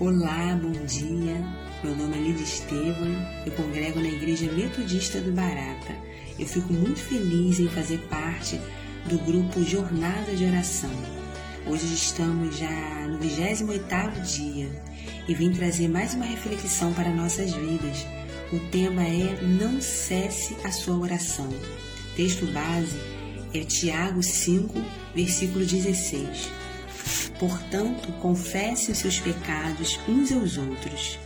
Olá, bom dia. Meu nome é Lídia Estevam, eu congrego na Igreja Metodista do Barata. Eu fico muito feliz em fazer parte do grupo Jornada de Oração. Hoje estamos já no 28º dia e vim trazer mais uma reflexão para nossas vidas. O tema é Não cesse a sua oração. Texto base é Tiago 5, versículo 16. Portanto, confessem os seus pecados uns aos outros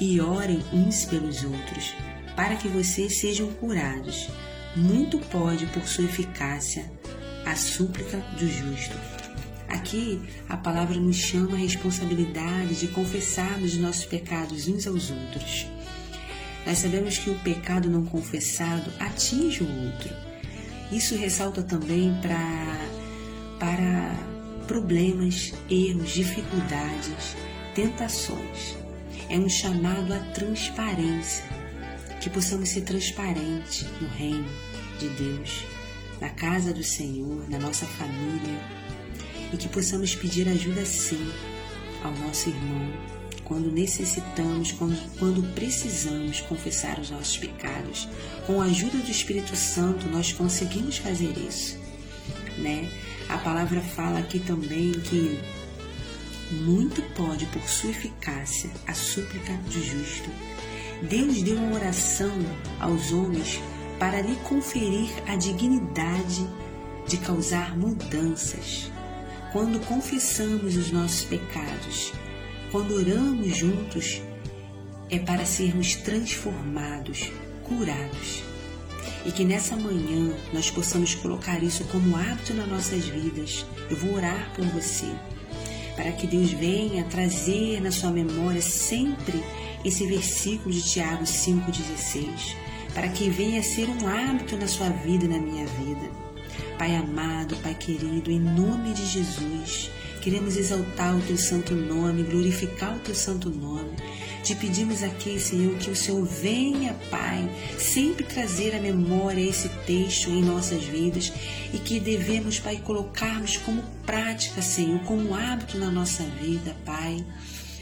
e orem uns pelos outros, para que vocês sejam curados. Muito pode, por sua eficácia, a súplica do justo. Aqui a palavra nos chama a responsabilidade de confessarmos os nossos pecados uns aos outros. Nós sabemos que o pecado não confessado atinge o outro. Isso ressalta também para, para problemas, erros, dificuldades, tentações. É um chamado à transparência, que possamos ser transparentes no reino de Deus, na casa do Senhor, na nossa família, e que possamos pedir ajuda sim ao nosso irmão quando necessitamos, quando, quando precisamos confessar os nossos pecados. Com a ajuda do Espírito Santo, nós conseguimos fazer isso, né? A palavra fala aqui também que muito pode, por sua eficácia, a súplica do justo. Deus deu uma oração aos homens para lhe conferir a dignidade de causar mudanças. Quando confessamos os nossos pecados, quando oramos juntos, é para sermos transformados, curados e que nessa manhã nós possamos colocar isso como hábito nas nossas vidas. Eu vou orar por você, para que Deus venha trazer na sua memória sempre esse versículo de Tiago 5,16, para que venha ser um hábito na sua vida e na minha vida. Pai amado, Pai querido, em nome de Jesus, queremos exaltar o teu santo nome, glorificar o teu santo nome te pedimos aqui, Senhor, que o Senhor venha, Pai, sempre trazer à memória esse texto em nossas vidas e que devemos, Pai, colocarmos como prática, Senhor, como hábito na nossa vida, Pai.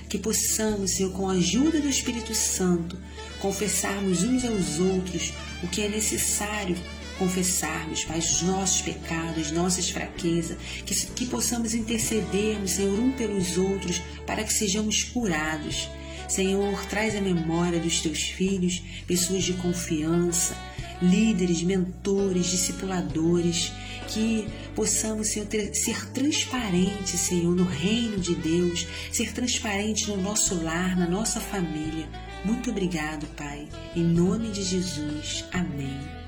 Que possamos, Senhor, com a ajuda do Espírito Santo, confessarmos uns aos outros o que é necessário confessarmos, Pai, os nossos pecados, nossas fraquezas, que, que possamos intercedermos, Senhor, um pelos outros, para que sejamos curados Senhor, traz a memória dos teus filhos, pessoas de confiança, líderes, mentores, discipuladores, que possamos, Senhor, ter, ser transparentes, Senhor, no reino de Deus, ser transparente no nosso lar, na nossa família. Muito obrigado, Pai. Em nome de Jesus. Amém.